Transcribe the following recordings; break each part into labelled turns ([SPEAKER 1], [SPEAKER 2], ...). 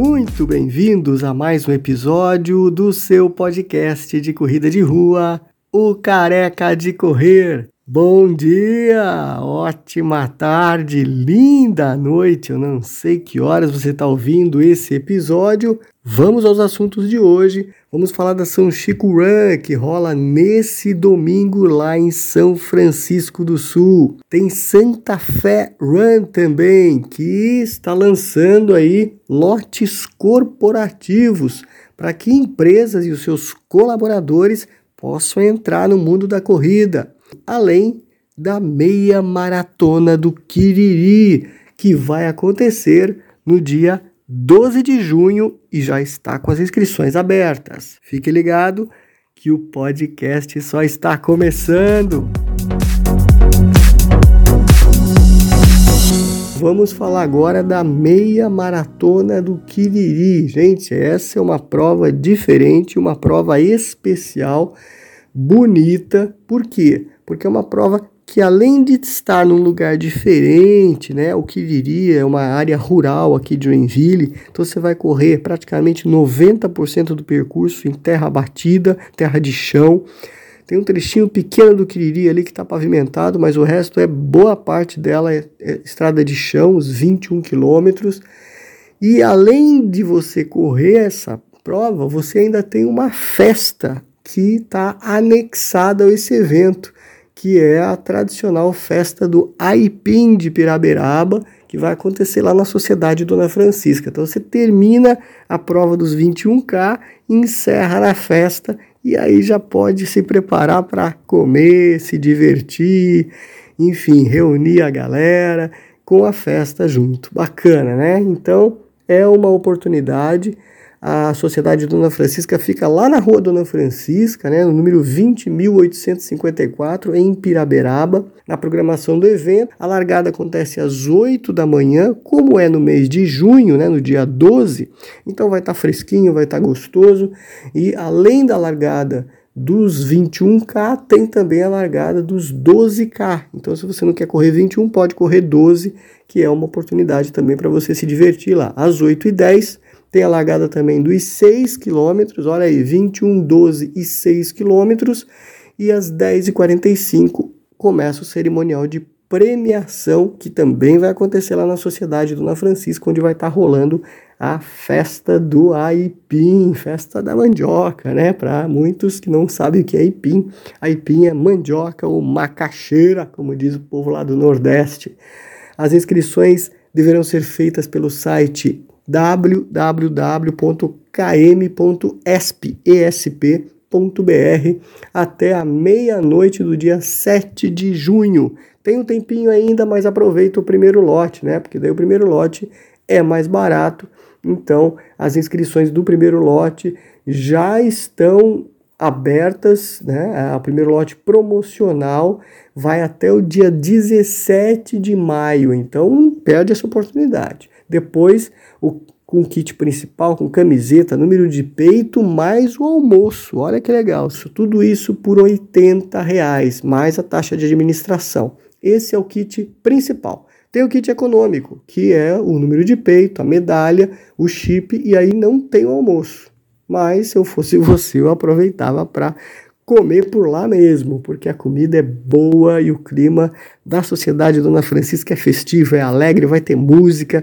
[SPEAKER 1] Muito bem-vindos a mais um episódio do seu podcast de corrida de rua, O Careca de Correr. Bom dia, ótima tarde, linda noite. Eu não sei que horas você está ouvindo esse episódio. Vamos aos assuntos de hoje. Vamos falar da São Chico Run, que rola nesse domingo lá em São Francisco do Sul. Tem Santa Fé Run também, que está lançando aí lotes corporativos para que empresas e os seus colaboradores possam entrar no mundo da corrida além da meia maratona do Quiriri, que vai acontecer no dia 12 de junho e já está com as inscrições abertas. Fique ligado que o podcast só está começando. Vamos falar agora da meia maratona do Quiriri. Gente, essa é uma prova diferente, uma prova especial, bonita. Por quê? Porque é uma prova que além de estar num lugar diferente, né, o que diria, é uma área rural aqui de Joinville, então você vai correr praticamente 90% do percurso em terra batida, terra de chão. Tem um trechinho pequeno do Quiriri ali que está pavimentado, mas o resto é boa parte dela é, é estrada de chão, os 21 quilômetros. E além de você correr essa prova, você ainda tem uma festa que está anexada a esse evento que é a tradicional festa do Aipim de Piraberaba, que vai acontecer lá na Sociedade Dona Francisca. Então você termina a prova dos 21K, encerra na festa e aí já pode se preparar para comer, se divertir, enfim, reunir a galera com a festa junto. Bacana, né? Então é uma oportunidade a Sociedade Dona Francisca fica lá na rua Dona Francisca, né, no número 20.854, em Piraberaba. Na programação do evento, a largada acontece às 8 da manhã, como é no mês de junho, né, no dia 12. Então vai estar tá fresquinho, vai estar tá gostoso. E além da largada dos 21K, tem também a largada dos 12K. Então, se você não quer correr 21, pode correr 12, que é uma oportunidade também para você se divertir lá. Às 8h10 tem a largada também dos 6 quilômetros, olha aí, 21, 12 e 6 quilômetros. E às 10h45 começa o cerimonial de premiação, que também vai acontecer lá na Sociedade Dona Francisca, onde vai estar tá rolando a festa do aipim, festa da mandioca, né? Para muitos que não sabem o que é aipim, aipim é mandioca ou macaxeira, como diz o povo lá do Nordeste. As inscrições deverão ser feitas pelo site www.km.esp.br até a meia-noite do dia 7 de junho. Tem um tempinho ainda, mas aproveita o primeiro lote, né? Porque daí o primeiro lote é mais barato. Então, as inscrições do primeiro lote já estão abertas, né? O primeiro lote promocional vai até o dia 17 de maio. Então, perde essa oportunidade. Depois, o, com kit principal, com camiseta, número de peito, mais o almoço. Olha que legal. Tudo isso por 80 reais, mais a taxa de administração. Esse é o kit principal. Tem o kit econômico, que é o número de peito, a medalha, o chip, e aí não tem o almoço. Mas se eu fosse você, eu aproveitava para comer por lá mesmo, porque a comida é boa e o clima da Sociedade Dona Francisca é festivo, é alegre, vai ter música,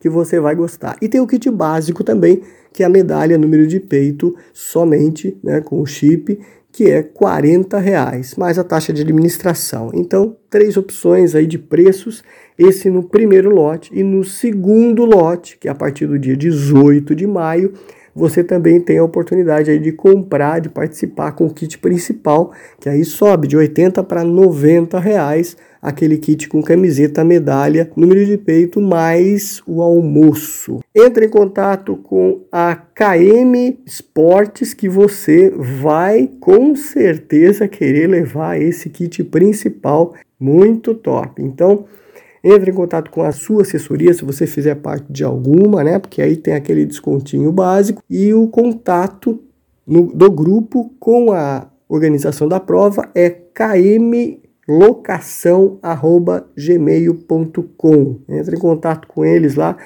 [SPEAKER 1] que você vai gostar. E tem o kit básico também, que é a medalha número de peito somente, né, com o chip, que é 40 reais, mais a taxa de administração. Então, três opções aí de preços, esse no primeiro lote e no segundo lote, que é a partir do dia 18 de maio, você também tem a oportunidade aí de comprar, de participar com o kit principal, que aí sobe de 80 para 90 reais aquele kit com camiseta, medalha, número de peito, mais o almoço. Entre em contato com a KM Esportes que você vai com certeza querer levar esse kit principal muito top. Então, entre em contato com a sua assessoria se você fizer parte de alguma, né? Porque aí tem aquele descontinho básico e o contato no, do grupo com a organização da prova é KM locação@gmail.com. Entre em contato com eles lá,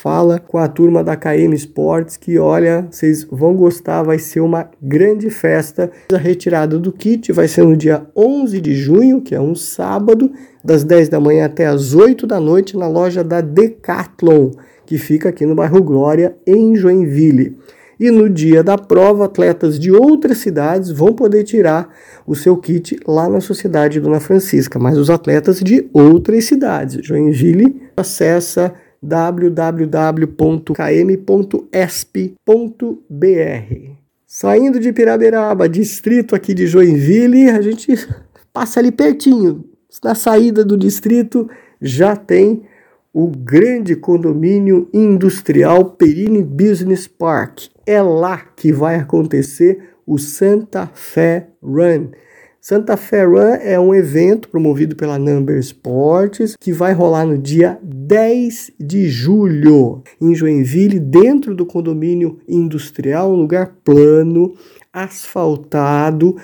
[SPEAKER 1] fala com a turma da KM Sports que olha, vocês vão gostar, vai ser uma grande festa. A retirada do kit vai ser no dia 11 de junho, que é um sábado, das 10 da manhã até as 8 da noite na loja da Decathlon, que fica aqui no bairro Glória, em Joinville. E no dia da prova, atletas de outras cidades vão poder tirar o seu kit lá na Sociedade Dona Francisca, mas os atletas de outras cidades. Joinville acessa www.km.esp.br. Saindo de Piraberaba, distrito aqui de Joinville, a gente passa ali pertinho. Na saída do distrito já tem o grande condomínio industrial Perini Business Park. É lá que vai acontecer o Santa Fe Run. Santa Fe Run é um evento promovido pela Number Sports que vai rolar no dia 10 de julho em Joinville, dentro do condomínio industrial, um lugar plano, asfaltado,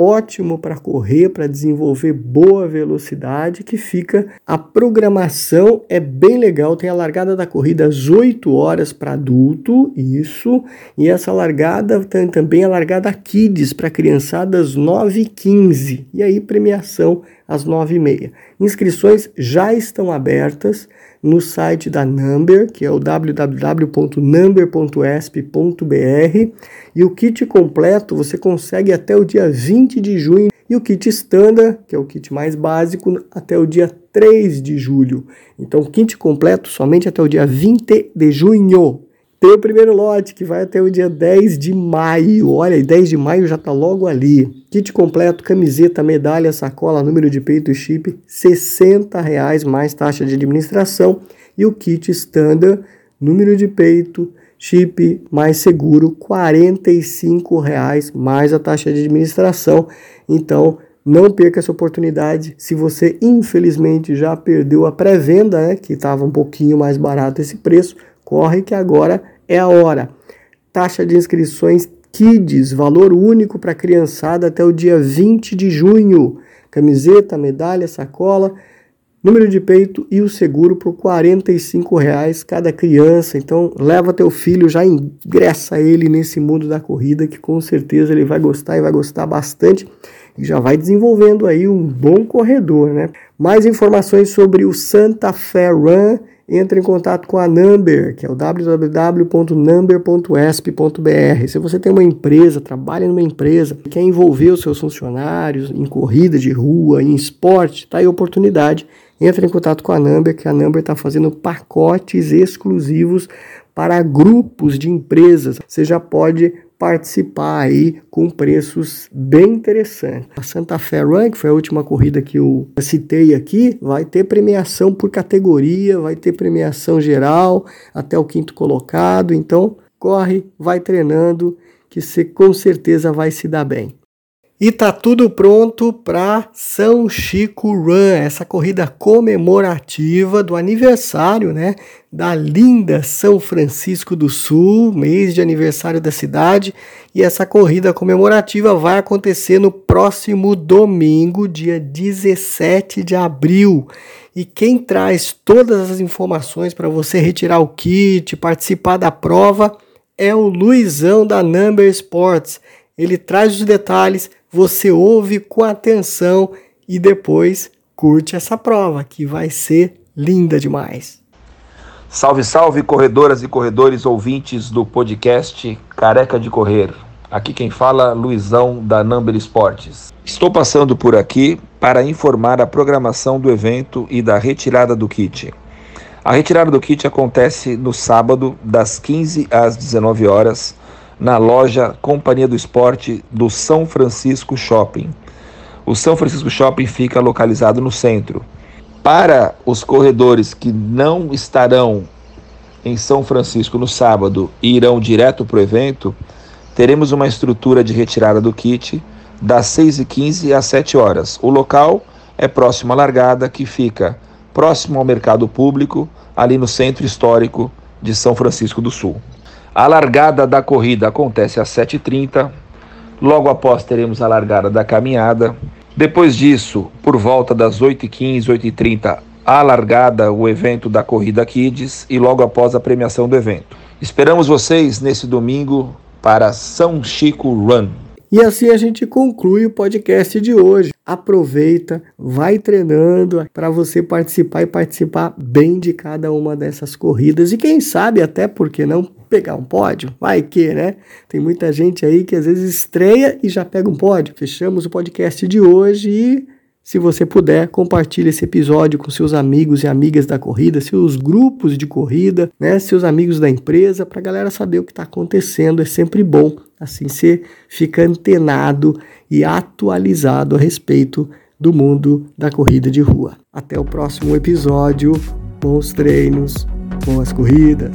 [SPEAKER 1] ótimo para correr, para desenvolver boa velocidade, que fica a programação é bem legal, tem a largada da corrida às 8 horas para adulto, isso, e essa largada tem também a largada kids para criançadas 9 e 15, e aí premiação às 9 e meia. Inscrições já estão abertas no site da Number, que é o www.number.esp.br, e o kit completo você consegue até o dia 20 de junho e o kit standard, que é o kit mais básico, até o dia 3 de julho. Então, kit completo somente até o dia 20 de junho. Tem o primeiro lote que vai até o dia 10 de maio. Olha, e 10 de maio já tá logo ali. Kit completo, camiseta, medalha, sacola, número de peito e chip, 60 reais mais taxa de administração. E o kit standard, número de peito, chip mais seguro, 45 reais mais a taxa de administração. Então, não perca essa oportunidade. Se você infelizmente já perdeu a pré-venda, né, que estava um pouquinho mais barato esse preço, Corre que agora é a hora. Taxa de inscrições Kids, valor único para criançada até o dia 20 de junho. Camiseta, medalha, sacola, número de peito e o seguro por R$ reais cada criança. Então leva teu filho, já ingressa ele nesse mundo da corrida que com certeza ele vai gostar e vai gostar bastante e já vai desenvolvendo aí um bom corredor, né? Mais informações sobre o Santa Fe Run entre em contato com a Number, que é o www.number.esp.br. Se você tem uma empresa, trabalha numa empresa, quer envolver os seus funcionários em corrida de rua, em esporte, tá aí a oportunidade. Entre em contato com a Number, que a Number está fazendo pacotes exclusivos para grupos de empresas. Você já pode participar aí com preços bem interessantes. A Santa Fe Run, que foi a última corrida que eu citei aqui, vai ter premiação por categoria, vai ter premiação geral até o quinto colocado. Então, corre, vai treinando, que você com certeza vai se dar bem. E tá tudo pronto para São Chico Run, essa corrida comemorativa do aniversário, né, da linda São Francisco do Sul, mês de aniversário da cidade, e essa corrida comemorativa vai acontecer no próximo domingo, dia 17 de abril. E quem traz todas as informações para você retirar o kit, participar da prova, é o Luizão da Number Sports. Ele traz os detalhes você ouve com atenção e depois curte essa prova, que vai ser linda demais.
[SPEAKER 2] Salve, salve, corredoras e corredores ouvintes do podcast Careca de Correr. Aqui quem fala, Luizão da Number Esportes. Estou passando por aqui para informar a programação do evento e da retirada do kit. A retirada do kit acontece no sábado, das 15 às 19 horas, na loja Companhia do Esporte do São Francisco Shopping. O São Francisco Shopping fica localizado no centro. Para os corredores que não estarão em São Francisco no sábado e irão direto para o evento, teremos uma estrutura de retirada do kit das 6h15 às 7 horas. O local é próximo à largada, que fica próximo ao mercado público, ali no centro histórico de São Francisco do Sul. A largada da corrida acontece às 7h30. Logo após teremos a largada da caminhada. Depois disso, por volta das 8h15, 8h30, a largada, o evento da Corrida Kids e logo após a premiação do evento. Esperamos vocês nesse domingo para São Chico Run.
[SPEAKER 1] E assim a gente conclui o podcast de hoje. Aproveita, vai treinando para você participar e participar bem de cada uma dessas corridas. E quem sabe até porque não pegar um pódio? Vai que, né? Tem muita gente aí que às vezes estreia e já pega um pódio. Fechamos o podcast de hoje e se você puder, compartilhe esse episódio com seus amigos e amigas da corrida, seus grupos de corrida, né, seus amigos da empresa, para a galera saber o que está acontecendo. É sempre bom, assim você fica antenado e atualizado a respeito do mundo da corrida de rua. Até o próximo episódio. Bons treinos, boas corridas.